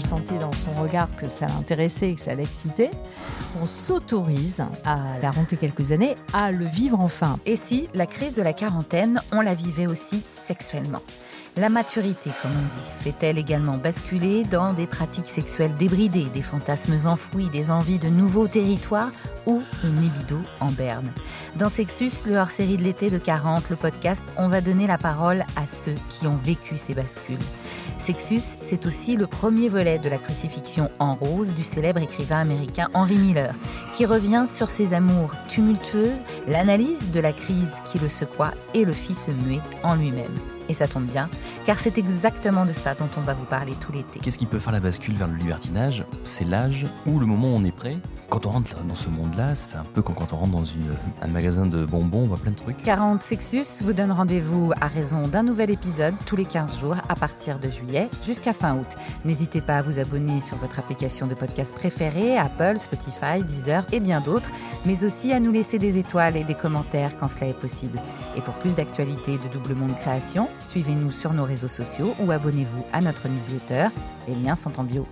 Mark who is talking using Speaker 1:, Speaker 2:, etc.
Speaker 1: sentait dans son regard que ça l'intéressait et que ça l'excitait, on s'autorise à la renter quelques années à le vivre enfin.
Speaker 2: Et si la crise de la quarantaine, on la vivait aussi sexuellement? La maturité, comme on dit, fait-elle également basculer dans des pratiques sexuelles débridées, des fantasmes enfouis, des envies de nouveaux territoires ou une libido en berne? Dans Sexus, le hors-série de l'été de 40, le podcast, on va donner la parole à ceux qui ont vécu ces bascules. Sexus, c'est aussi le premier volet de la crucifixion en rose du célèbre écrivain américain Henry Miller, qui revient sur ses amours tumultueuses, l'analyse de la crise qui le secoua et le fit se muer en lui-même. Et ça tombe bien, car c'est exactement de ça dont on va vous parler tout l'été.
Speaker 3: Qu'est-ce qui peut faire la bascule vers le libertinage? C'est l'âge ou le moment où on est prêt? Quand on rentre dans ce monde-là, c'est un peu comme quand on rentre dans un magasin de bonbons, on voit plein de trucs.
Speaker 2: 40 Sexus vous donne rendez-vous à raison d'un nouvel épisode tous les 15 jours à partir de juillet jusqu'à fin août. N'hésitez pas à vous abonner sur votre application de podcast préférée, Apple, Spotify, Deezer et bien d'autres, mais aussi à nous laisser des étoiles et des commentaires quand cela est possible. Et pour plus d'actualités de Double Monde Création, Suivez-nous sur nos réseaux sociaux ou abonnez-vous à notre newsletter. Les liens sont en bio.